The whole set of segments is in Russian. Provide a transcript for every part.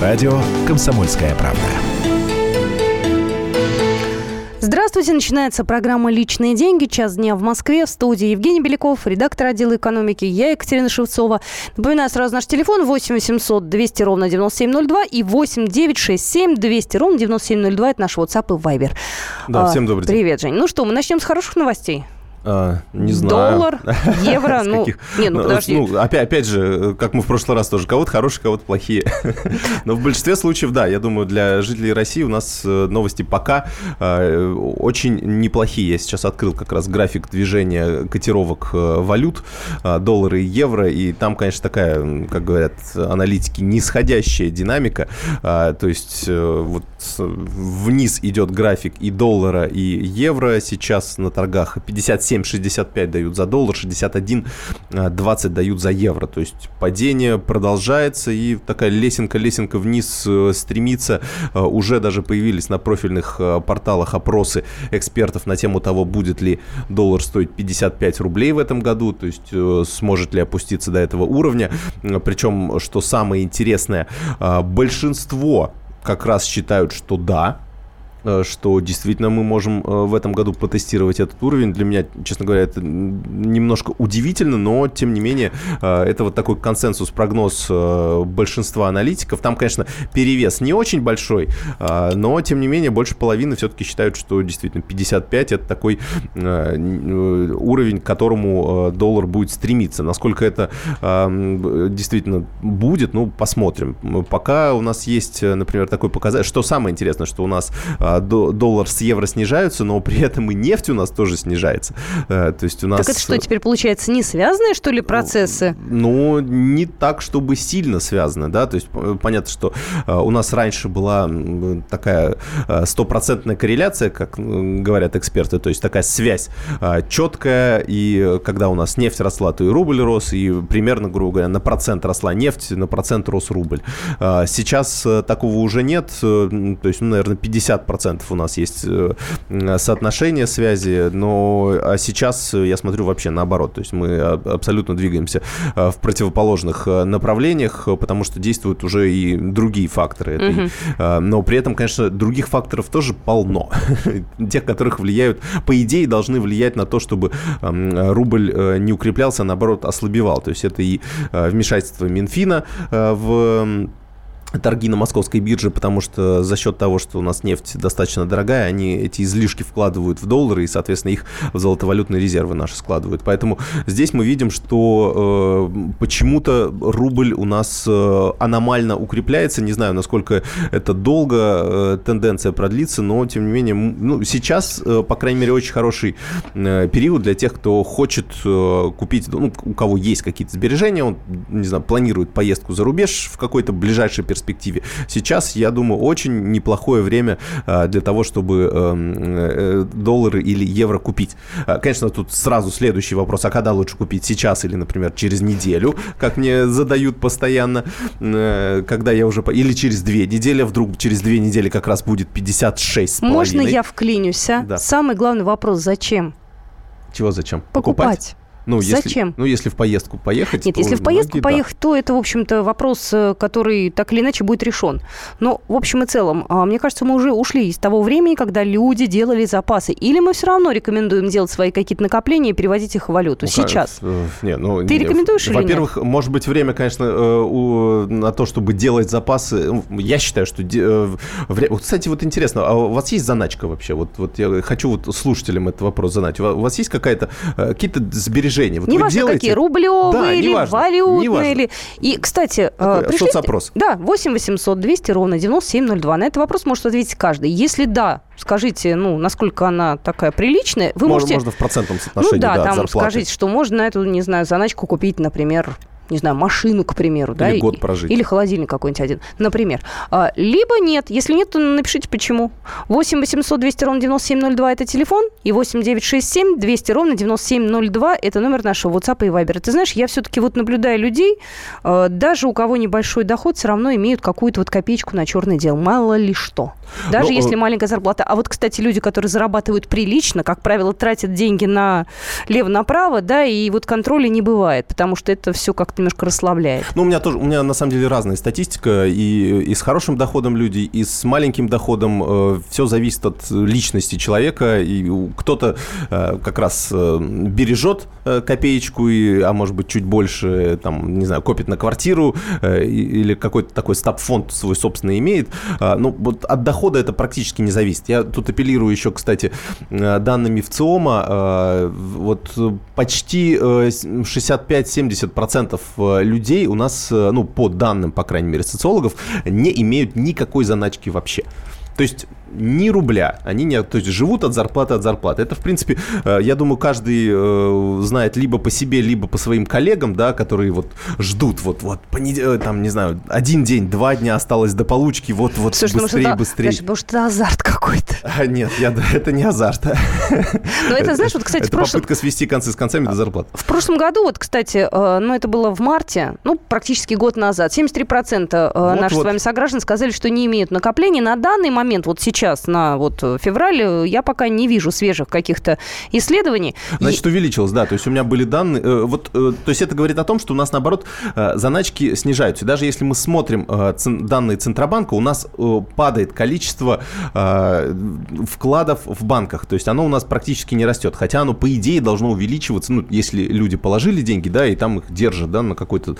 На радио «Комсомольская правда». Здравствуйте, начинается программа «Личные деньги». Час дня в Москве. В студии Евгений Беляков, редактор отдела экономики. Я Екатерина Шевцова. Напоминаю сразу наш телефон 8 800 200 ровно 9702 и 8 967 200 ровно 9702. Это наш WhatsApp и Viber. Да, всем добрый день. Привет, Жень. Ну что, мы начнем с хороших новостей. А, не знаю. Доллар, евро, ну, не, ну, ну подожди. Ну, опять, опять же, как мы в прошлый раз тоже, кого-то хорошие, кого-то плохие. Но в большинстве случаев, да, я думаю, для жителей России у нас э, новости пока э, очень неплохие. Я сейчас открыл как раз график движения котировок э, валют, э, доллары и евро, и там, конечно, такая, как говорят аналитики, нисходящая динамика. Э, то есть э, вот вниз идет график и доллара, и евро. Сейчас на торгах 57 67,65 дают за доллар, 61,20 э, дают за евро. То есть падение продолжается, и такая лесенка-лесенка вниз э, стремится. Э, уже даже появились на профильных порталах опросы экспертов на тему того, будет ли доллар стоить 55 рублей в этом году, то есть сможет ли опуститься до этого уровня. Причем, что самое интересное, большинство как раз считают, что да, что действительно мы можем э, в этом году потестировать этот уровень. Для меня, честно говоря, это немножко удивительно, но тем не менее э, это вот такой консенсус, прогноз большинства аналитиков. Там, конечно, перевес не очень большой, но тем не менее больше половины все-таки считают, что действительно 55 это такой уровень, к которому доллар будет стремиться. Насколько это действительно будет, ну, посмотрим. Пока у нас есть, например, такой показатель. Что самое интересное, что у нас доллар с евро снижаются, но при этом и нефть у нас тоже снижается. Э, то есть у нас... Так это что, теперь получается не связанные, что ли, процессы? Ну, не так, чтобы сильно связаны, да, то есть понятно, что э, у нас раньше была такая э, стопроцентная корреляция, как говорят эксперты, то есть такая связь четкая, и когда у нас нефть росла, то и рубль рос, и примерно, грубо говоря, на процент росла нефть, на процент рос рубль. Сейчас такого уже нет, то есть, ну, наверное, 50% процентов у нас есть э, соотношение связи, но а сейчас я смотрю вообще наоборот, то есть мы абсолютно двигаемся э, в противоположных э, направлениях, потому что действуют уже и другие факторы. Этой, угу. Но при этом, конечно, других факторов тоже полно, тех, которых влияют, по идее, должны влиять на то, чтобы рубль не укреплялся, а наоборот ослабевал. То есть это и вмешательство Минфина в торги на московской бирже, потому что за счет того, что у нас нефть достаточно дорогая, они эти излишки вкладывают в доллары и, соответственно, их в золотовалютные резервы наши складывают. Поэтому здесь мы видим, что э, почему-то рубль у нас э, аномально укрепляется. Не знаю, насколько это долго э, тенденция продлится, но, тем не менее, ну, сейчас, э, по крайней мере, очень хороший э, период для тех, кто хочет э, купить, ну, у кого есть какие-то сбережения, он, не знаю, планирует поездку за рубеж в какой-то ближайший перспективе перспективе. Сейчас, я думаю, очень неплохое время а, для того, чтобы эм, э, доллары или евро купить. А, конечно, тут сразу следующий вопрос, а когда лучше купить? Сейчас или, например, через неделю, как мне задают постоянно, э, когда я уже... Или через две недели, вдруг через две недели как раз будет 56 Можно я вклинюсь, а? Да. Самый главный вопрос, зачем? Чего зачем? Покупать. Покупать. Ну, Зачем? Если, ну, если в поездку поехать. Нет, если в поездку многие, поехать, да. то это, в общем-то, вопрос, э, который так или иначе будет решен. Но, в общем и целом, а, мне кажется, мы уже ушли из того времени, когда люди делали запасы. Или мы все равно рекомендуем делать свои какие-то накопления и переводить их в валюту ну, сейчас? Э, не, ну, Ты не, рекомендуешь или Во-первых, может быть, время, конечно, э, на то, чтобы делать запасы. Ну, я считаю, что... Кстати, вот интересно, а у вас есть заначка вообще? Вот, вот я хочу вот слушателям этот вопрос задать. У вас есть какая-то какие-то сбережения сбережения. Вот не важно, делаете... какие, рублевые да, или важно, валютные. Или... И, кстати, Такой пришлите... соцопрос. Да, 8 800 200 ровно 9702. На этот вопрос может ответить каждый. Если да, скажите, ну, насколько она такая приличная, вы можно, можете... Можно в процентном соотношении, ну, да, да, там зарплаты. скажите, что можно на эту, не знаю, заначку купить, например, не знаю, машину, к примеру. Или да, год прожить. Или холодильник какой-нибудь один, например. А, либо нет. Если нет, то напишите почему. 8 800 200 ровно 9702 – это телефон, и 8 967 200 ровно 9702 – это номер нашего WhatsApp и Viber. Ты знаешь, я все-таки вот наблюдаю людей, а, даже у кого небольшой доход, все равно имеют какую-то вот копеечку на черное дело. Мало ли что. Даже Но, ну, если э, маленькая зарплата. А вот, кстати, люди, которые зарабатывают прилично, как правило, тратят деньги на лево-направо, да, и вот контроля не бывает, потому что это все как-то немножко расслабляет. Ну, у меня тоже, у меня на самом деле разная статистика, и, и с хорошим доходом люди, и с маленьким доходом. Э, все зависит от личности человека, и кто-то э, как раз э, бережет э, копеечку, и, а может быть чуть больше, там, не знаю, копит на квартиру, э, или какой-то такой стаб-фонд свой собственный имеет. Э, ну, вот от дохода это практически не зависит. Я тут апеллирую еще, кстати, э, данными ВЦИОМа, э, вот почти 65-70% э, людей у нас, ну, по данным, по крайней мере, социологов, не имеют никакой заначки вообще. То есть ни рубля. Они не, то есть живут от зарплаты от зарплаты. Это, в принципе, э, я думаю, каждый э, знает либо по себе, либо по своим коллегам, да, которые вот ждут, вот, вот, понед... Э, там, не знаю, один день, два дня осталось до получки, вот, вот, Слушай, ну, быстрее, может, быстрее. Это, может, это азарт какой-то. А, нет, я, это не азарт. Ну, это, знаешь, вот, кстати, это прошлом... попытка свести концы с концами до зарплаты. В прошлом году, вот, кстати, ну, это было в марте, ну, практически год назад, 73% вот, наших вот. с вами сограждан сказали, что не имеют накоплений. На данный момент, вот сейчас, на вот февраль, я пока не вижу свежих каких-то исследований. Значит, увеличилось, да. То есть у меня были данные. Э, вот, э, то есть это говорит о том, что у нас, наоборот, э, заначки снижаются. И даже если мы смотрим данные Центробанка, у нас падает количество вкладов в банках. То есть оно у нас практически не растет. Хотя оно, по идее, должно увеличиваться, ну, если люди положили деньги, да, и там их держат, да, на какой-то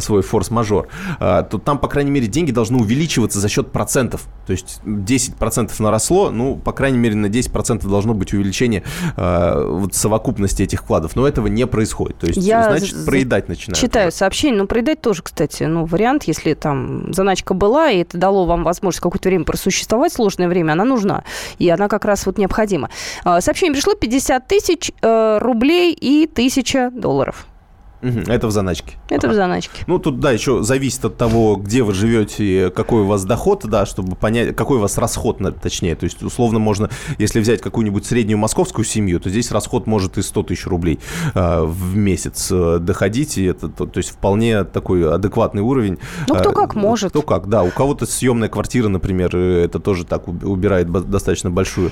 свой форс-мажор, то там, по крайней мере, деньги должны увеличиваться за счет процентов. То есть 10% наросло, ну, по крайней мере, на 10% должно быть увеличение э, вот совокупности этих вкладов. Но этого не происходит. То есть, Я значит, проедать начинают. Читаю уже. сообщение, но проедать тоже, кстати, ну, вариант, если там заначка была, и это дало вам возможность какое-то время просуществовать, сложное время, она нужна. И она как раз вот необходима. А, сообщение пришло 50 тысяч э, рублей и тысяча долларов. Это в заначке. Это ага. в заначке. Ну, тут, да, еще зависит от того, где вы живете, какой у вас доход, да, чтобы понять, какой у вас расход, точнее. То есть, условно, можно, если взять какую-нибудь среднюю московскую семью, то здесь расход может и 100 тысяч рублей э, в месяц э, доходить, и это, то, то есть, вполне такой адекватный уровень. Ну, кто как может. Кто как, да. У кого-то съемная квартира, например, э, это тоже так убирает достаточно большую,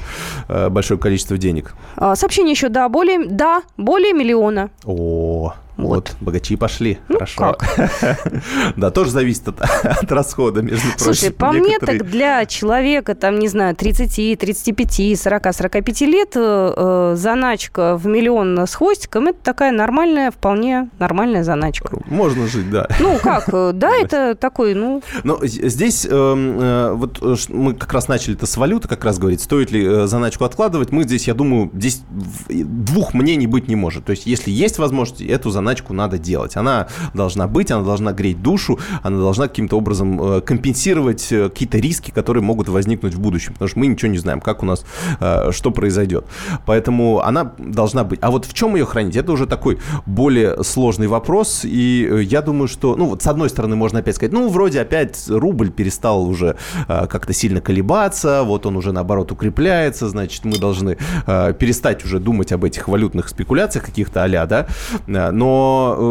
э, большое количество денег. А, сообщение еще, да, более, да, более миллиона. О, вот. вот, богачи пошли. Ну, Хорошо. Да, тоже зависит от, от расхода, между прочим. Слушай, по мне так для человека, там, не знаю, 30, 35, 40, 45 лет э, э, заначка в миллион с хвостиком, это такая нормальная, вполне нормальная заначка. Можно жить, да. Ну, как, да, это такой, ну... Но здесь эм, э, вот э, мы как раз начали это с валюты, как раз говорить, стоит ли э, заначку откладывать. Мы здесь, я думаю, здесь двух мнений быть не может. То есть, если есть возможность, эту заначку заначку надо делать. Она должна быть, она должна греть душу, она должна каким-то образом э, компенсировать э, какие-то риски, которые могут возникнуть в будущем. Потому что мы ничего не знаем, как у нас, э, что произойдет. Поэтому она должна быть. А вот в чем ее хранить? Это уже такой более сложный вопрос. И я думаю, что, ну, вот с одной стороны, можно опять сказать, ну, вроде опять рубль перестал уже как-то сильно колебаться, вот он уже, наоборот, укрепляется, значит, мы должны перестать уже думать об этих валютных спекуляциях каких-то а да, но э,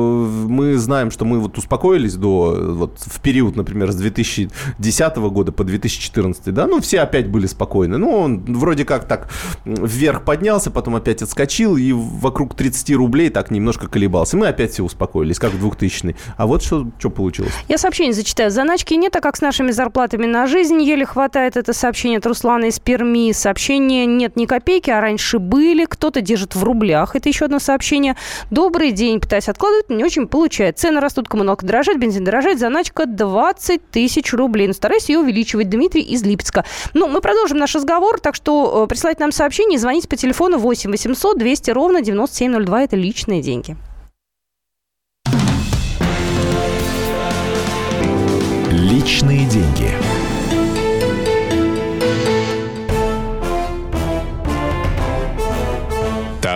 мы знаем, что мы вот успокоились до, вот в период, например, с 2010 года по 2014, да, ну, все опять были спокойны. Ну, он вроде как так вверх поднялся, потом опять отскочил, и вокруг 30 рублей так немножко колебался. Мы опять все успокоились, как в 2000 А вот что, что получилось. Я сообщение зачитаю. Заначки нет, а как с нашими зарплатами на жизнь еле хватает. Это сообщение от Руслана из Перми. Сообщение нет ни копейки, а раньше были. Кто-то держит в рублях. Это еще одно сообщение. Добрый день, пытаюсь откладывать, не очень получается. Цены растут, коммуналка дорожает, бензин дорожает, заначка 20 тысяч рублей. Но стараюсь ее увеличивать. Дмитрий из Липецка. Ну, мы продолжим наш разговор, так что э, присылайте нам сообщение, звоните по телефону 8 800 200 ровно 9702. Это личные деньги. Личные деньги.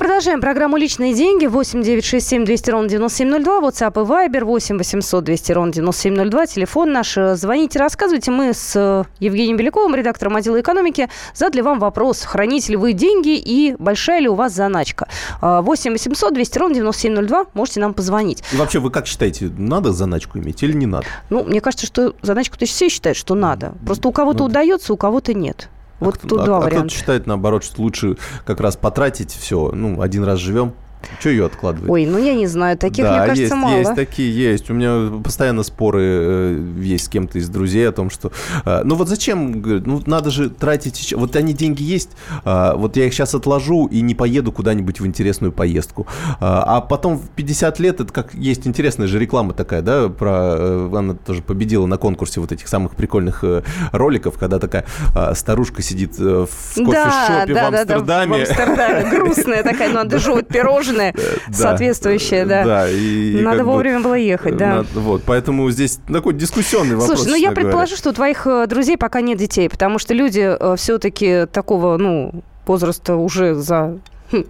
Продолжаем программу «Личные деньги». 8 967 200 ровно 9702. WhatsApp и Viber 8 800 200 ровно 9702. Телефон наш. Звоните, рассказывайте. Мы с э, Евгением Беляковым, редактором отдела экономики, задали вам вопрос. Храните ли вы деньги и большая ли у вас заначка? 8 800 200 ровно 9702. Можете нам позвонить. И вообще, вы как считаете, надо заначку иметь или не надо? Ну, мне кажется, что заначку-то все считают, что надо. Просто у кого-то ну, удается, у кого-то нет. Вот а тут а, два а варианта. кто-то считает, наоборот, что лучше как раз потратить все. Ну, один раз живем, что ее откладывать? Ой, ну я не знаю, таких, да, мне кажется, есть, мало. есть такие, есть. У меня постоянно споры э, есть с кем-то из друзей о том, что... Э, ну вот зачем, ну надо же тратить... Вот они деньги есть, э, вот я их сейчас отложу и не поеду куда-нибудь в интересную поездку. Э, а потом в 50 лет, это как есть интересная же реклама такая, да, про... Э, она тоже победила на конкурсе вот этих самых прикольных э, роликов, когда такая э, старушка сидит э, в кофешопе да, в да, Амстердаме. Да, в Амстердаме, грустная такая, ну, жевать пирожное пирожное соответствующее, да. Да, и Надо вовремя было ехать, да. Вот, поэтому здесь такой дискуссионный вопрос. Слушай, ну я предположу, что у твоих э, друзей пока нет детей, потому что люди э, все-таки такого, ну, возраста уже за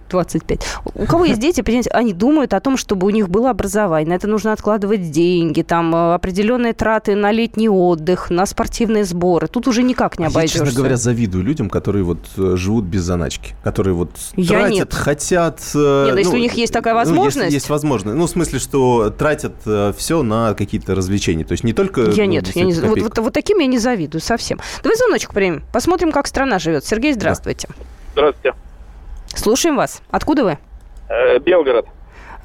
25. У кого есть дети, понимаете, они думают о том, чтобы у них было образование. На это нужно откладывать деньги, там э, определенные траты на летний отдых, на спортивные сборы. Тут уже никак не обойдешься. Я, честно говоря, завидую людям, которые вот э, живут без заначки, которые вот Я тратят, нет. хотят... Э, нет, ну, если у них есть такая возможность... Ну, если есть возможность. Ну, в смысле, что тратят все на какие-то развлечения. То есть не только... Я ну, нет. Я не, вот, вот, вот таким я не завидую совсем. Давай звоночек примем. Посмотрим, как страна живет. Сергей, здравствуйте. Здравствуйте. Слушаем вас. Откуда вы? Э, Белгород.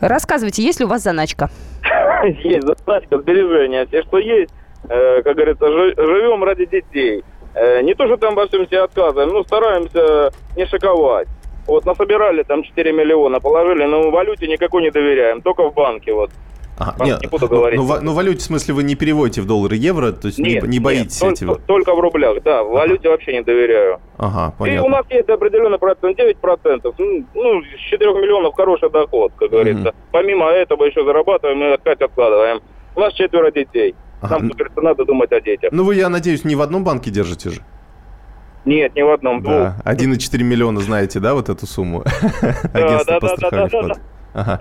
Рассказывайте, есть ли у вас заначка? Есть заначка, сбережения. Все, что есть, э, как говорится, живем ради детей. Э, не то, что там во всем себе отказываем, но стараемся не шиковать. Вот насобирали там 4 миллиона, положили, но валюте никакой не доверяем, только в банке вот. Ага, нет, не буду говорить. Ну, ну, валюте, в смысле, вы не переводите в доллары евро, то есть нет, не, не боитесь нет, этого? Только, только в рублях, да. В валюте вообще не доверяю. Ага, понятно. И у нас есть определенный процент, 9%. Ну, ну с 4 миллионов хороший доход, как говорится. Угу. Помимо этого еще зарабатываем и опять откладываем. У нас четверо детей. Ага. Нам, как говорится, надо думать о детях. Ну, вы, я надеюсь, не в одном банке держите же? Нет, не в одном. Да, 1,4 миллиона, знаете, да, вот эту сумму? Да, да, да, да, да. Ага.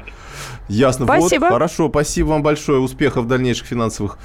Ясно. Спасибо. Вот, хорошо, спасибо вам большое. Успехов дальнейших финансовых.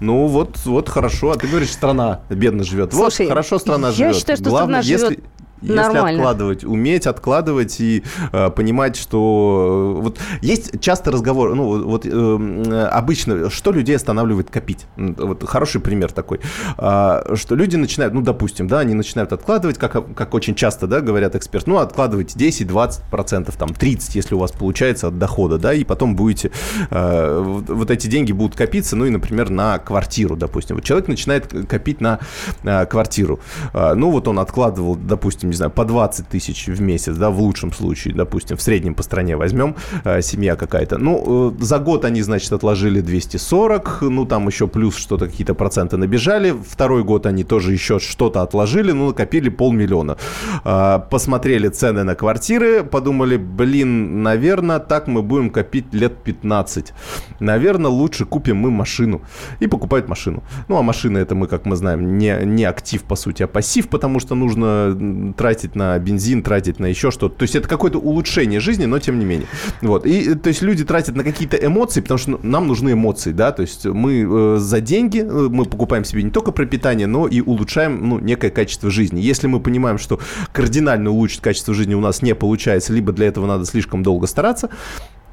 Ну, вот, вот хорошо. А ты говоришь, страна бедно живет. Слушай, вот, хорошо страна живет. Я считаю, что Главное, страна живет... Если Нормально. откладывать, уметь откладывать и э, понимать, что э, вот есть часто разговор, ну вот э, обычно, что людей останавливает копить. Вот хороший пример такой, э, что люди начинают, ну допустим, да, они начинают откладывать, как как очень часто, да, говорят эксперты, ну откладывайте 10, 20 процентов, там 30, если у вас получается от дохода, да, и потом будете э, вот эти деньги будут копиться, ну и, например, на квартиру, допустим. Вот человек начинает копить на э, квартиру, э, ну вот он откладывал, допустим не знаю, по 20 тысяч в месяц, да, в лучшем случае, допустим, в среднем по стране возьмем, э, семья какая-то. Ну, э, за год они, значит, отложили 240, ну, там еще плюс что-то, какие-то проценты набежали. Второй год они тоже еще что-то отложили, ну, накопили полмиллиона. Э, посмотрели цены на квартиры, подумали, блин, наверное, так мы будем копить лет 15. Наверное, лучше купим мы машину. И покупают машину. Ну, а машина это мы, как мы знаем, не, не актив, по сути, а пассив, потому что нужно тратить на бензин, тратить на еще что-то. То есть это какое-то улучшение жизни, но тем не менее. Вот. И то есть люди тратят на какие-то эмоции, потому что нам нужны эмоции, да, то есть мы э, за деньги, э, мы покупаем себе не только пропитание, но и улучшаем, ну, некое качество жизни. Если мы понимаем, что кардинально улучшить качество жизни у нас не получается, либо для этого надо слишком долго стараться,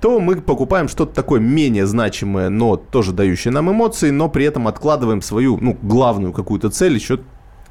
то мы покупаем что-то такое менее значимое, но тоже дающее нам эмоции, но при этом откладываем свою, ну, главную какую-то цель еще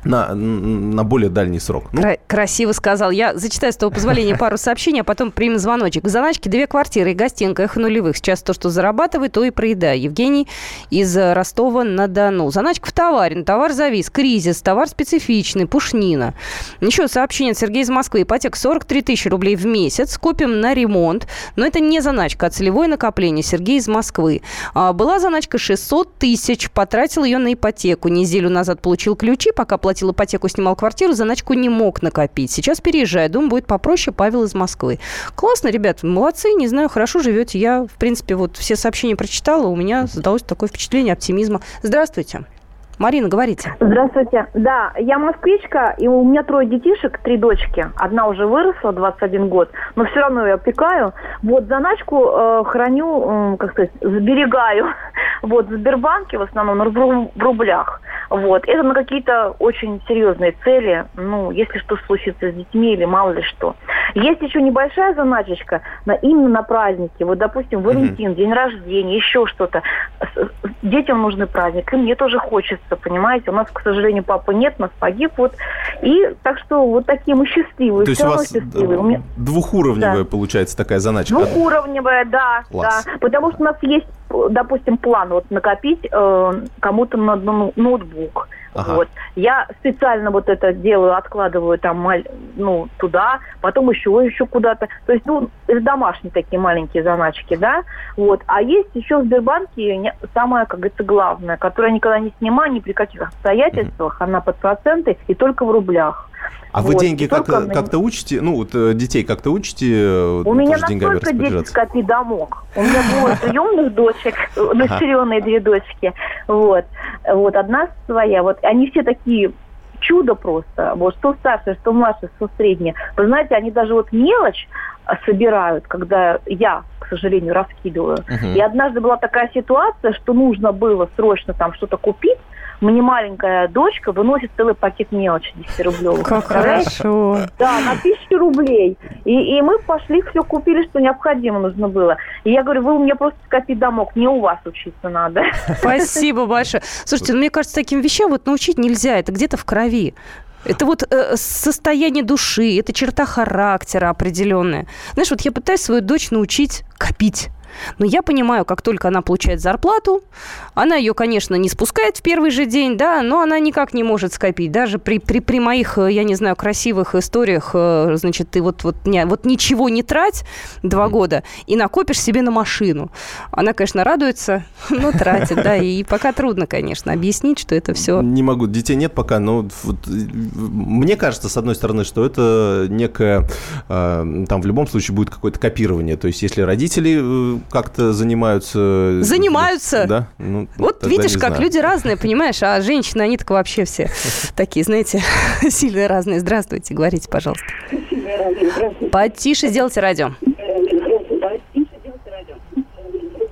на, на более дальний срок. Ну. Красиво сказал. Я зачитаю с того позволения пару сообщений, а потом примем звоночек. В заначке две квартиры и гостинка, их нулевых. Сейчас то, что зарабатывает, то и проедаю. Евгений из Ростова-на-Дону. Заначка в товаре. Товар завис. Кризис. Товар специфичный. Пушнина. Еще сообщение от Сергея из Москвы. Ипотека 43 тысячи рублей в месяц. Купим на ремонт. Но это не заначка, а целевое накопление. Сергей из Москвы. А, была заначка 600 тысяч. Потратил ее на ипотеку. Неделю назад получил ключи, пока платил платил ипотеку, снимал квартиру, заначку не мог накопить. Сейчас переезжает, думаю, будет попроще. Павел из Москвы. Классно, ребят, молодцы, не знаю, хорошо живете. Я, в принципе, вот все сообщения прочитала, у меня создалось такое впечатление оптимизма. Здравствуйте. Марина, говорите. Здравствуйте. Да, я москвичка, и у меня трое детишек, три дочки. Одна уже выросла, 21 год, но все равно я опекаю. Вот заначку э, храню, э, как сказать, сберегаю. Вот, в Сбербанке в основном в, в рублях. Вот. Это на какие-то очень серьезные цели, ну, если что случится с детьми или мало ли что. Есть еще небольшая заначечка на, именно на праздники. Вот, допустим, Валентин, mm-hmm. день рождения, еще что-то. Детям нужны праздник, и мне тоже хочется, понимаете. У нас, к сожалению, папы нет, нас погиб. Вот. И так что вот такие мы счастливые. То есть у вас счастливые. меня... двухуровневая, да. получается, такая заначка? Двухуровневая, да, Класс. да. Потому что у нас есть допустим, план вот накопить э, кому-то на ноутбук. Ага. Вот. Я специально вот это делаю, откладываю там ну, туда, потом еще, еще куда-то. То есть, ну, это домашние такие маленькие заначки, да. Вот. А есть еще в Сбербанке самое, как говорится, главное, которое я никогда не снимаю ни при каких обстоятельствах, mm-hmm. она под проценты и только в рублях. А вот. вы деньги как-то, как-то учите? Ну, вот э, детей как-то учите? Э, У меня настолько дети скопи домок. У меня двое приемных дочек, дочеренные две дочки. Вот. Вот, одна своя. Вот они все такие чудо просто. Вот что старшая, что младшая, что средняя. Вы знаете, они даже вот мелочь а, собирают, когда я, к сожалению, раскидываю. Uh-huh. И однажды была такая ситуация, что нужно было срочно там что-то купить, мне маленькая дочка выносит целый пакет мелочи 10 рублей. Как хорошо. Да, на тысячу рублей. И, и мы пошли, все купили, что необходимо нужно было. И я говорю, вы у меня просто скопить домок, не у вас учиться надо. Спасибо большое. Слушайте, ну, мне кажется, таким вещам вот научить нельзя, это где-то в крови. Это вот э, состояние души, это черта характера определенная. Знаешь, вот я пытаюсь свою дочь научить копить. Но я понимаю, как только она получает зарплату, она ее, конечно, не спускает в первый же день, да, но она никак не может скопить. Даже при, при, при моих, э, я не знаю, красивых историях, э, значит, ты вот, вот, не, вот ничего не трать два года и накопишь себе на машину. Она, конечно, радуется, но тратит, да, и пока трудно, конечно, объяснить, что это все... Не могу, детей нет пока, но вот, мне кажется, с одной стороны, что это некое, э, там в любом случае будет какое-то копирование, то есть если родители как-то занимаются... Занимаются? Да. Ну, вот видишь, как знаю. люди разные, понимаешь, а женщины, они так вообще все такие, знаете, сильно разные. Здравствуйте, говорите, пожалуйста. Потише сделайте радио.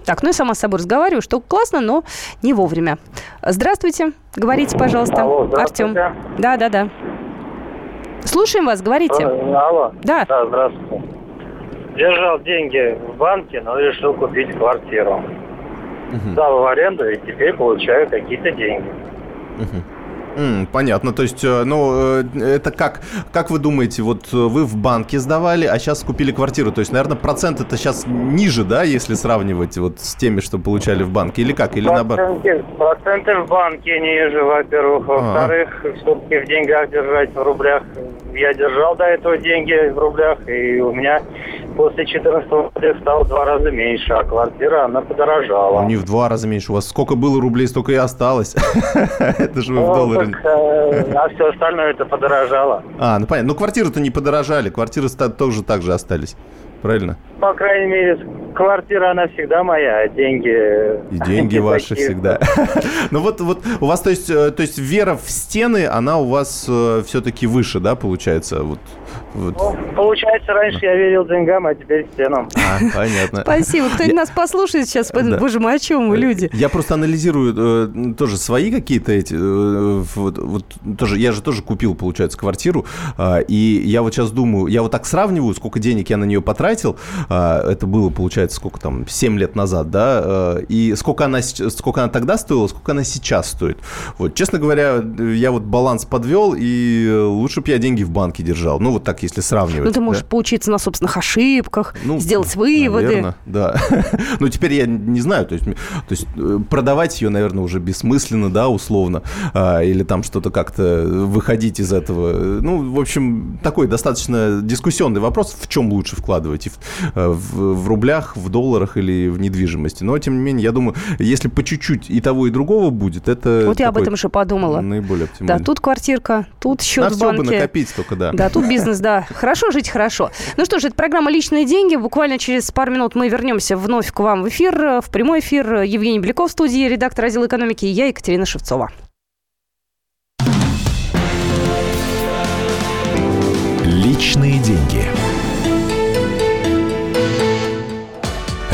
Так, ну я сама с собой разговариваю, что классно, но не вовремя. Здравствуйте, говорите, пожалуйста. Алло, Артем. Да, да, да. Слушаем вас, говорите. Алло. Да. Да, здравствуйте держал деньги в банке, но решил купить квартиру. Угу. Дал в аренду и теперь получаю какие-то деньги. Угу. Mm, понятно, то есть, э, ну, э, это как, как вы думаете, вот э, вы в банке сдавали, а сейчас купили квартиру, то есть, наверное, процент это сейчас ниже, да, если сравнивать вот с теми, что получали в банке, или как, или наоборот? Проценты в банке ниже, во-первых, во-вторых, все-таки в деньгах держать в рублях. Я держал до этого деньги в рублях, и у меня после 14 года стало в два раза меньше, а квартира, она подорожала. Ну, не в два раза меньше, у вас сколько было рублей, столько и осталось. Это же вы в доллары так, э, а все остальное это подорожало. А, ну понятно. Но квартиры-то не подорожали, квартиры тоже так же остались. Правильно? По крайней мере, квартира, она всегда моя, а деньги... И деньги ваши всегда. ну вот, вот у вас, то есть, э, то есть вера в стены, она у вас э, все-таки выше, да, получается? Вот вот. Ну, получается, раньше я верил деньгам, а теперь стенам. А, понятно. Спасибо. Кто-нибудь нас послушает сейчас, да. боже мой, о чем мы, люди? Я просто анализирую э, тоже свои какие-то эти... Э, вот, вот тоже, я же тоже купил, получается, квартиру, э, и я вот сейчас думаю, я вот так сравниваю, сколько денег я на нее потратил, э, это было, получается, сколько там, 7 лет назад, да, э, и сколько она, сколько она тогда стоила, сколько она сейчас стоит. Вот, честно говоря, я вот баланс подвел, и лучше бы я деньги в банке держал. Ну, вот так, если сравнивать. Ну, ты можешь да? поучиться на собственных ошибках, ну, сделать выводы. Наверное, да. ну, теперь я не знаю, то есть, то есть э, продавать ее, наверное, уже бессмысленно, да, условно, а, или там что-то как-то выходить из этого. Ну, в общем, такой достаточно дискуссионный вопрос, в чем лучше вкладывать, в, э, в, в рублях, в долларах или в недвижимости. Но, тем не менее, я думаю, если по чуть-чуть и того, и другого будет, это... Вот я об этом еще подумала. Наиболее оптимально. Да, тут квартирка, тут счет На в банке. накопить только, да. Да, тут бизнес, да, хорошо жить хорошо. Ну что ж, это программа «Личные деньги». Буквально через пару минут мы вернемся вновь к вам в эфир, э, в прямой эфир. Евгений Бляков в студии, редактор отдела экономики, и я, Екатерина Шевцова. Личные деньги.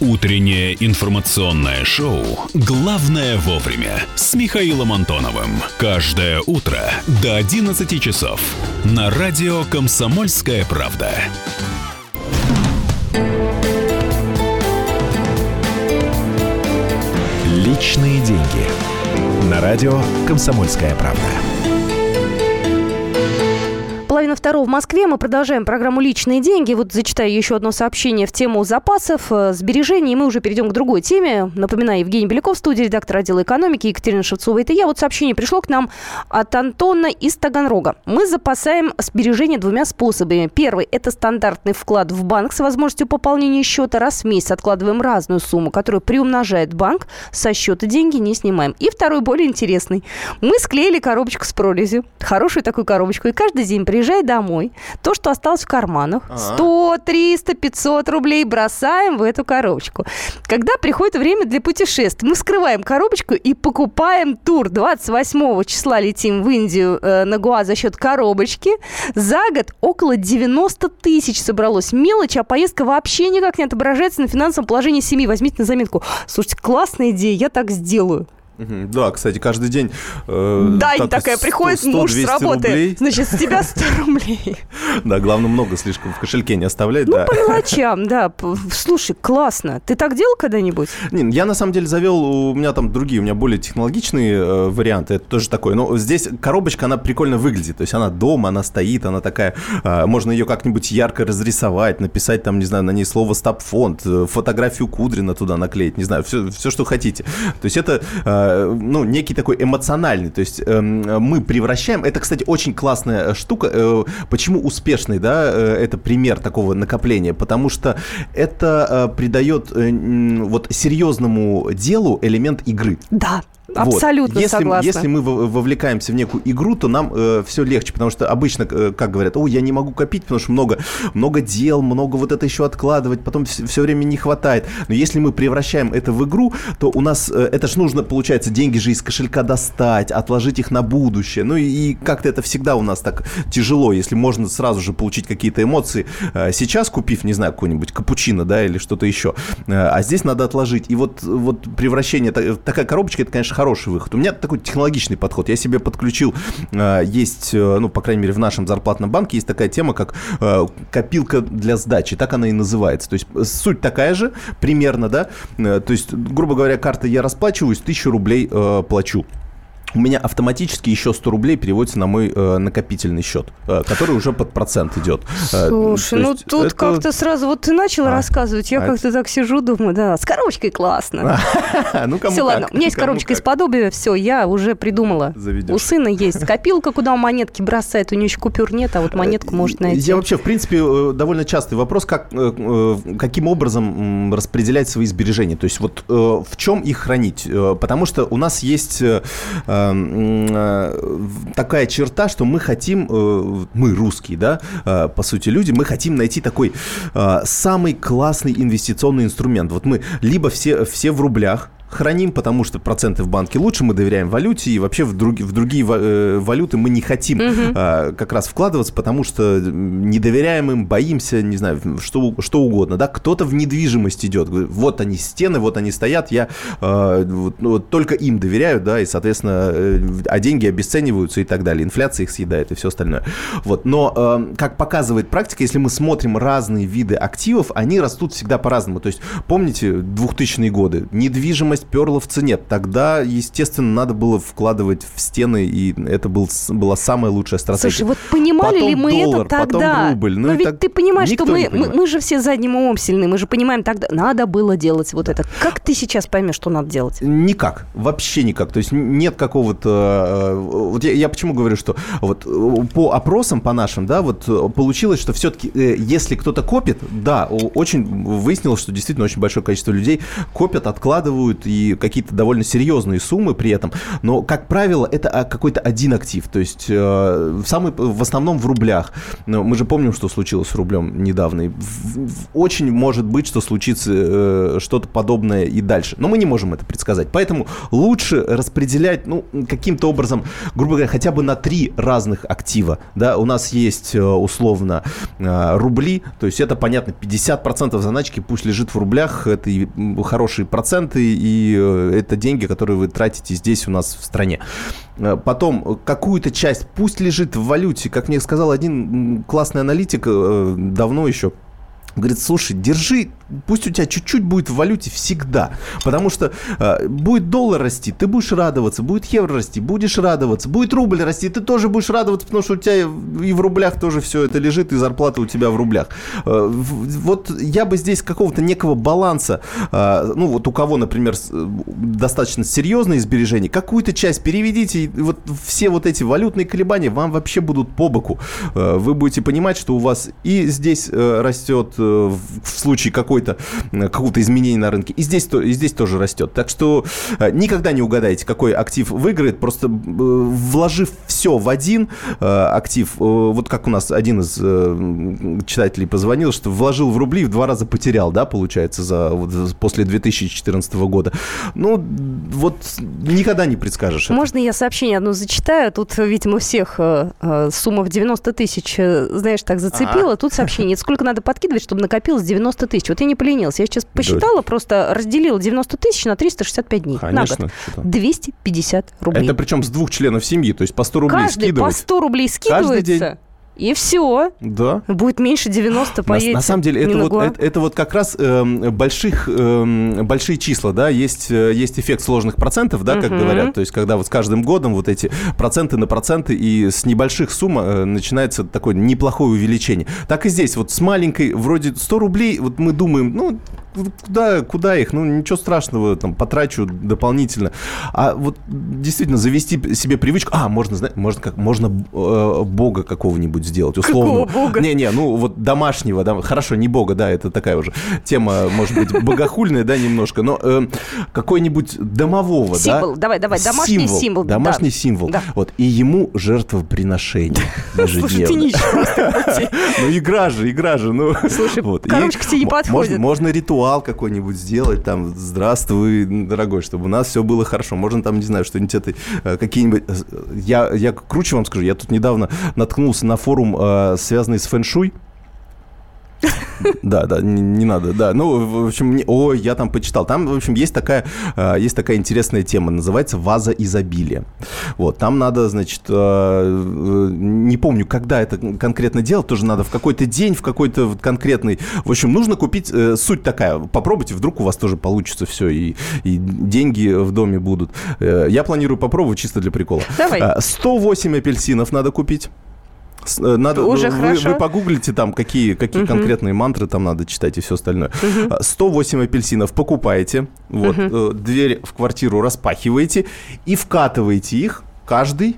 Утреннее информационное шоу «Главное вовремя» с Михаилом Антоновым. Каждое утро до 11 часов на радио «Комсомольская правда». Личные деньги. На радио «Комсомольская правда». Половина второго в Москве. Мы продолжаем программу «Личные деньги». Вот зачитаю еще одно сообщение в тему запасов, э, сбережений. И мы уже перейдем к другой теме. Напоминаю, Евгений Беляков в студии, редактор отдела экономики, Екатерина Шевцова. Это я. Вот сообщение пришло к нам от Антона из Таганрога. Мы запасаем сбережения двумя способами. Первый – это стандартный вклад в банк с возможностью пополнения счета. Раз в месяц откладываем разную сумму, которую приумножает банк. Со счета деньги не снимаем. И второй, более интересный. Мы склеили коробочку с прорезью. Хорошую такую коробочку. И каждый день приезжая домой, то, что осталось в карманах, 100, 300, 500 рублей бросаем в эту коробочку. Когда приходит время для путешествий, мы вскрываем коробочку и покупаем тур. 28 числа летим в Индию э, на Гуа за счет коробочки. За год около 90 тысяч собралось. Мелочь, а поездка вообще никак не отображается на финансовом положении семьи. Возьмите на заметку. Слушайте, классная идея, я так сделаю. Да, кстати, каждый день... э, Да, и так такая 100, приходит 100, муж с 200 работы. рублей. Значит, с тебя 100 рублей. Да, главное, много слишком в кошельке не оставлять, Ну, да. по мелочам, да. Слушай, классно. Ты так делал когда-нибудь? Не, я на самом деле завел, у меня там другие, у меня более технологичные э, варианты, это тоже такое. Но здесь коробочка, она прикольно выглядит, то есть она дома, она стоит, она такая, э, можно ее как-нибудь ярко разрисовать, написать там, не знаю, на ней слово «Стабфонд», э, фотографию Кудрина туда наклеить, не знаю, все, все что хотите. То есть это, э, ну, некий такой эмоциональный, то есть эм, мы превращаем, это, кстати, очень классная штука, э, почему успешный, да, э, это пример такого накопления, потому что это э, придает э, вот серьезному делу элемент игры. Да, Вот. абсолютно если, согласна. Если мы во- вовлекаемся в некую игру, то нам все легче, потому что обычно, э, как говорят, о, я не могу копить, потому что много, много дел, много вот это еще откладывать, потом все, время не хватает. Но если мы превращаем это в игру, то у нас, э, это же нужно, получается, деньги же из кошелька достать, отложить их на будущее. Ну и, и как-то это всегда у нас так тяжело, если можно сразу же получить какие-то эмоции, э, сейчас купив, не знаю, какой-нибудь капучино, да, или что-то еще. Э, А здесь надо отложить. И вот, вот превращение, та- такая коробочка, это, конечно, хороший выход. У меня такой технологичный подход. Я себе подключил, э, есть, э, ну, по крайней мере, в нашем зарплатном банке есть такая тема, как э, копилка для сдачи. Так она и называется. То есть суть такая же, примерно, да. То есть, грубо говоря, картой я расплачиваюсь, тысячу рублей плачу. У меня автоматически еще 100 рублей переводится на мой э, накопительный счет, э, который уже под процент идет. Э, Слушай, то ну тут это- как-то сразу, вот ты начал А. рассказывать, я А как-то так сижу, думаю, да, с коробочкой классно. ну, кому Все, ладно, у меня есть коробочка из подобия, все, я уже придумала. У сына есть копилка, куда он монетки бросает, у него еще купюр нет, а вот монетку может найти. Я вообще, в принципе, э, довольно частый вопрос, как, э, э, каким образом распределять свои сбережения. То есть вот э, в чем их хранить? Э, Потому что у нас есть э, э, такая черта, что мы хотим, э, мы русские, да, э, по сути люди, мы хотим найти такой э, самый классный инвестиционный инструмент. Вот мы либо все, все в рублях, храним, потому что проценты в банке лучше, мы доверяем валюте, и вообще в, други- в другие э, валюты мы не хотим а, как раз вкладываться, потому что не доверяем им, боимся, не знаю, что, что угодно, да, кто-то в недвижимость идет, вот они стены, вот они стоят, я а, вот, ну, вот только им доверяю, да, и, соответственно, э, а деньги обесцениваются и так далее, инфляция их съедает и все остальное. Вот, но, э, как показывает практика, если мы смотрим разные виды активов, они растут всегда по-разному, то есть, помните, 2000-е годы, недвижимость перла в цене, тогда, естественно, надо было вкладывать в стены, и это был, была самая лучшая стратегия. Слушай, вот понимали Потом ли мы доллар, это тогда? потом рубль. Ну Но ведь так ты понимаешь, что никто мы, не мы, понимает. мы же все задним умом сильны, мы же понимаем тогда, надо было делать вот это. Как ты сейчас поймешь, что надо делать? Никак, вообще никак. То есть нет какого-то... э, Вот я, я почему говорю, что вот э, по опросам, по нашим, да, вот э, получилось, что все-таки, если кто-то копит, да, очень выяснилось, что действительно очень большое количество людей копят, откладывают и какие-то довольно серьезные суммы при этом. Но, как правило, это а, какой-то один актив. То есть э, самый, в основном в рублях. Но мы же помним, что случилось с рублем недавно. И очень может быть, что случится э, что-то подобное и дальше. Но мы не можем это предсказать. Поэтому лучше распределять, ну, каким-то образом, грубо говоря, хотя бы на три разных актива. Да, у нас есть э, условно э, рубли, то есть это понятно, 50% заначки пусть лежит в рублях, это и хорошие проценты, и э, это деньги, которые вы тратите здесь у нас в стране. Э, Потом э, какую-то часть пусть лежит в валюте, как мне сказал один классный аналитик давно еще, Говорит, слушай, держи, пусть у тебя чуть-чуть будет в валюте всегда. Потому что э, будет доллар расти, ты будешь радоваться, будет евро расти, будешь радоваться, будет рубль расти, ты тоже будешь радоваться, потому что у тебя и в рублях тоже все это лежит, и зарплата у тебя в рублях. Э, вот я бы здесь какого-то некого баланса, э, ну вот у кого, например, э, достаточно серьезные сбережения, какую-то часть переведите, и вот все вот эти валютные колебания вам вообще будут по боку. Э, Вы будете понимать, что у вас и здесь э, растет в в случае какой-то э, какого-то изменения на рынке, и здесь, то- и здесь тоже растет. Так что э, никогда не угадаете, какой актив выиграет, просто э, вложив все в один э, актив, э, вот как у нас один из э, читателей позвонил, что вложил в рубли в два раза потерял, да, получается, за, вот, после 2014 года. Ну, вот никогда не предскажешь. это. Можно я сообщение одно зачитаю? Тут, видимо, всех э, э, сумма в 90 тысяч, э, знаешь, так зацепила. Тут сообщение. Сколько надо подкидывать, чтобы накопилось 90 тысяч? Вот я не поленилась. Я сейчас посчитала, просто разделила 90 тысяч на 365 дней на Конечно. год. что там. 250 рублей. Это причем с двух членов семьи, то есть по 100 рублей Каждый по скидывать. 100 рублей Каждый день. И все. Да. Будет меньше 90, На, поедете. на самом деле, это вот, это, это вот как раз эм, больших, эм, большие числа, да, есть, э, есть эффект сложных процентов, да, как Мгм. говорят, то есть когда вот с каждым годом вот эти проценты на проценты и с небольших сумм э, начинается такое неплохое увеличение. Так и здесь, вот с маленькой, вроде 100 рублей, вот мы думаем, ну, куда, куда их, ну, ничего страшного, там, потрачу дополнительно. А вот действительно завести себе привычку, а, можно, знаете, можно, как, можно э, бога какого-нибудь сделать, условно. Какого бога? Не-не, ну вот домашнего, да, хорошо, не бога, да, это такая уже тема, может быть, богохульная, да, немножко, но э, какой-нибудь домового, Символ, да. давай, давай, домашний символ, да. Домашний символ. Да. Вот, и ему жертвоприношение Слушай, ты нищий. Ну, игра же, игра же, ну. Слушай, коробочка тебе не подходит. Можно, можно ритуал какой-нибудь сделать, там, здравствуй, дорогой, чтобы у нас все было хорошо. Можно там, не знаю, что-нибудь это, э, какие-нибудь... э, Я, я круче вам скажу, я тут недавно наткнулся на форум, э, связанный с фэн-шуй. Да, да, не, не надо, да. Ну, в общем, не- ой, я там почитал. Там, в общем, есть такая, э, есть такая интересная тема, называется «Ваза изобилия». Вот, там надо, значит, э, э, не помню, когда это конкретно делать, тоже надо в какой-то день, в какой-то конкретный... В общем, нужно купить, э, суть такая, попробуйте, вдруг у вас тоже получится все, и, и деньги в доме будут. Э, Я планирую попробовать чисто для прикола. Давай. Э, 108 апельсинов надо купить. Э, Надо, Уже вы, хорошо. вы погуглите там, какие, какие конкретные мантры там надо читать и все остальное. А, 108 апельсинов покупаете, вот, э, дверь в квартиру распахиваете и вкатываете их каждый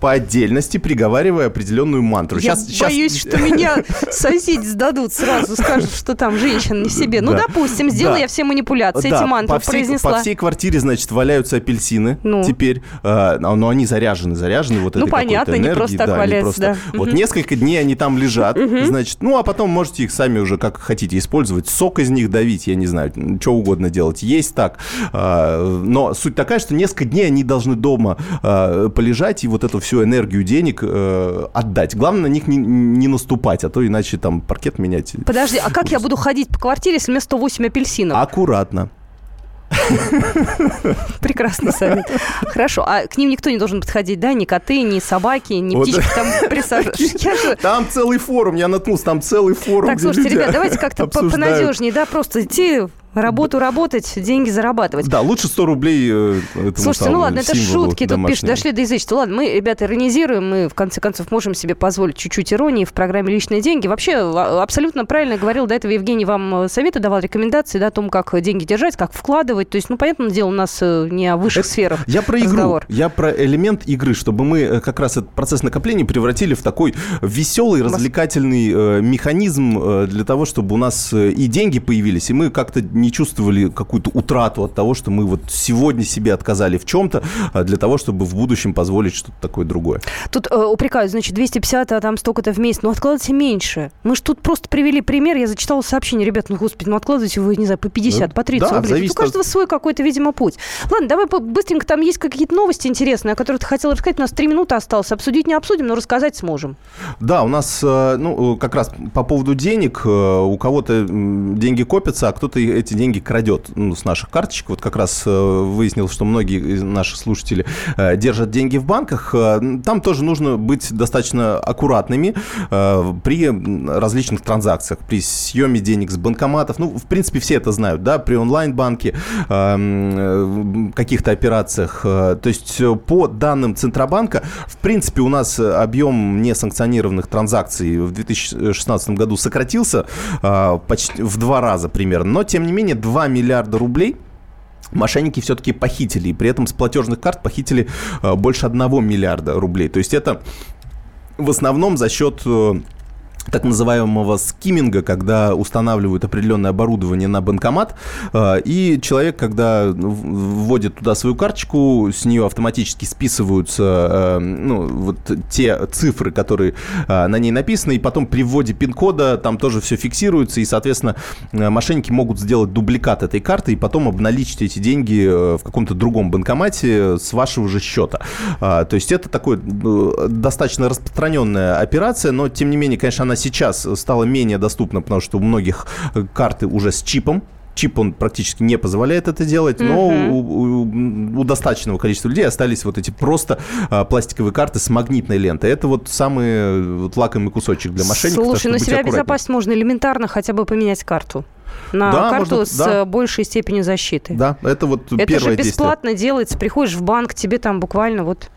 по отдельности, приговаривая определенную мантру. Я щас- боюсь, что меня соседи сдадут сразу, скажут, что там женщина не в себе. Ну, Да. допустим, сделала Да. я все манипуляции, Да, эти мантры по всей, произнесла. по всей квартире, значит, валяются апельсины Ну. теперь. э, но они заряжены, заряжены вот Ну, этой какой-то понятно, не просто так да, валяются, просто- да. Вот Мгм. несколько дней они там лежат, значит, ну, а потом можете их сами уже как хотите использовать. Сок из них давить, я не знаю, что угодно делать. Есть так. А, Но суть такая, что несколько дней они должны дома а, полежать и вот эту всю энергию денег э, отдать. Главное на них не, не наступать, а то иначе там паркет менять. Подожди, а как я буду ходить по квартире, если у меня 108 апельсинов? Аккуратно. Прекрасный совет. Хорошо, а к ним никто не должен подходить, да? Ни коты, ни собаки, ни Вот. птички там присаживаются. Там целый форум, я наткнулся, там целый форум. Так, слушайте, ребят, давайте как-то понадежнее, да, просто идти работу работать, деньги зарабатывать. Да, лучше 100 рублей э, этому Слушайте, ну самому ладно, это шутки, тут пишут, домашнему. дошли до язычества. Ладно, мы, ребята, иронизируем, мы, в конце концов, можем себе позволить чуть-чуть иронии в программе «Личные деньги». Вообще, а- абсолютно правильно говорил до этого Евгений, вам э, советы давал, рекомендации, да, о том, как деньги держать, как вкладывать. То есть, ну, понятное дело, у нас э, не о высших Это- сферах Я про игру, разговор. я про элемент игры, чтобы мы как раз этот процесс накопления превратили в такой веселый, развлекательный э, механизм э, для того, чтобы у нас и деньги появились, и мы как-то не чувствовали какую-то утрату от того, что мы вот сегодня себе отказали в чем-то а, для того, чтобы в будущем позволить что-то такое другое. Тут э, упрекают, значит, 250, а там столько-то в месяц. Ну, откладывайте меньше. Мы же тут просто привели пример. Я зачитала сообщение. Ребят, ну, господи, ну, откладывайте вы, не знаю, по 50, Ну, по 30 да, рублей. зависит у каждого свой какой-то, видимо, путь. Ладно, давай быстренько. Там есть какие-то новости интересные, о которых ты хотела рассказать. У нас три минуты осталось. Обсудить не обсудим, но рассказать сможем. Да, у нас, э, ну, э, как раз по поводу денег, э, у кого-то деньги копятся, а кто-то эти деньги крадет ну, с наших карточек. Вот как раз э, выяснил, что многие из наших слушателей э, держат деньги в банках. Э, Там тоже нужно быть достаточно аккуратными при различных транзакциях, при съеме денег с банкоматов. Ну, в принципе, все это знают, да, при онлайн-банке, каких-то операциях. То есть по данным Центробанка, в принципе, у нас объем несанкционированных транзакций в 2016 году сократился почти в два раза примерно. Но, тем не менее, 2 миллиарда рублей мошенники все-таки похитили. И при этом с платежных карт похитили э, больше 1 миллиарда рублей. То есть это в основном за счет э, так называемого скимминга, когда устанавливают определенное оборудование на банкомат, э, и человек, когда вводит туда свою карточку, с нее автоматически списываются э, ну, вот те цифры, которые э, на ней написаны, и потом при вводе пин-кода там тоже все фиксируется, и, соответственно, мошенники могут сделать дубликат этой карты и потом обналичить эти деньги в каком-то другом банкомате с вашего же счета. А, То есть это такой э, достаточно распространенная операция, но тем не менее, конечно, она сейчас стала менее доступна, потому что у многих э, карты уже с чипом. Чип, он практически не позволяет это делать, но у, у- у достаточного количества людей остались вот эти просто а, пластиковые карты с магнитной лентой. Это вот самый э, вот лакомый кусочек для мошенников. Слушай, будьте себя обезопасить можно элементарно хотя бы поменять карту. На Да, карту можно, с да. э, большей степенью защиты. Да, это вот Это первое же действие. бесплатно делается. Приходишь в банк, тебе там буквально вот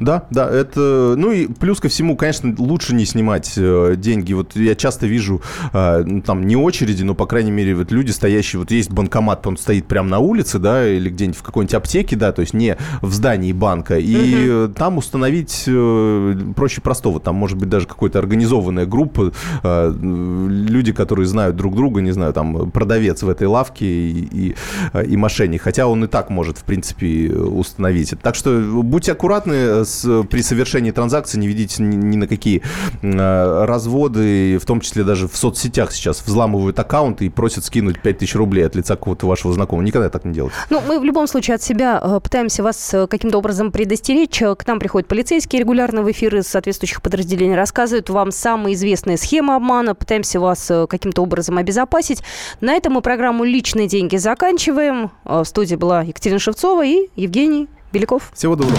Да, да, это, ну и плюс ко всему, конечно, лучше не снимать э, деньги. Вот я часто вижу, э, ну, там, не очереди, но, по крайней мере, вот люди стоящие, вот есть банкомат, он стоит прямо на улице, да, или где-нибудь в какой-нибудь аптеке, да, то есть не в здании банка, и э, там установить э, проще простого, там может быть даже какая-то организованная группа, э, люди, которые знают друг друга, не знаю, там, продавец в этой лавке и, и, э, и мошенник, хотя он и так может, в принципе, установить это. Так что будьте аккуратны с- при совершении транзакции, не ведите ни, ни на какие э, разводы, в том числе даже в соцсетях сейчас взламывают аккаунты и просят скинуть 5000 рублей от лица какого-то вашего знакомого. Никогда так не делайте. Ну, мы в любом случае от себя э, пытаемся вас э, каким-то образом предостеречь. Э, К нам приходят полицейские регулярно в эфиры из соответствующих подразделений, рассказывают вам самые известные схемы обмана, пытаемся вас э, каким-то образом обезопасить. На этом мы программу «Личные деньги» заканчиваем. Э, В студии была Екатерина Шевцова и Евгений Беляков. Всего доброго.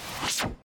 you.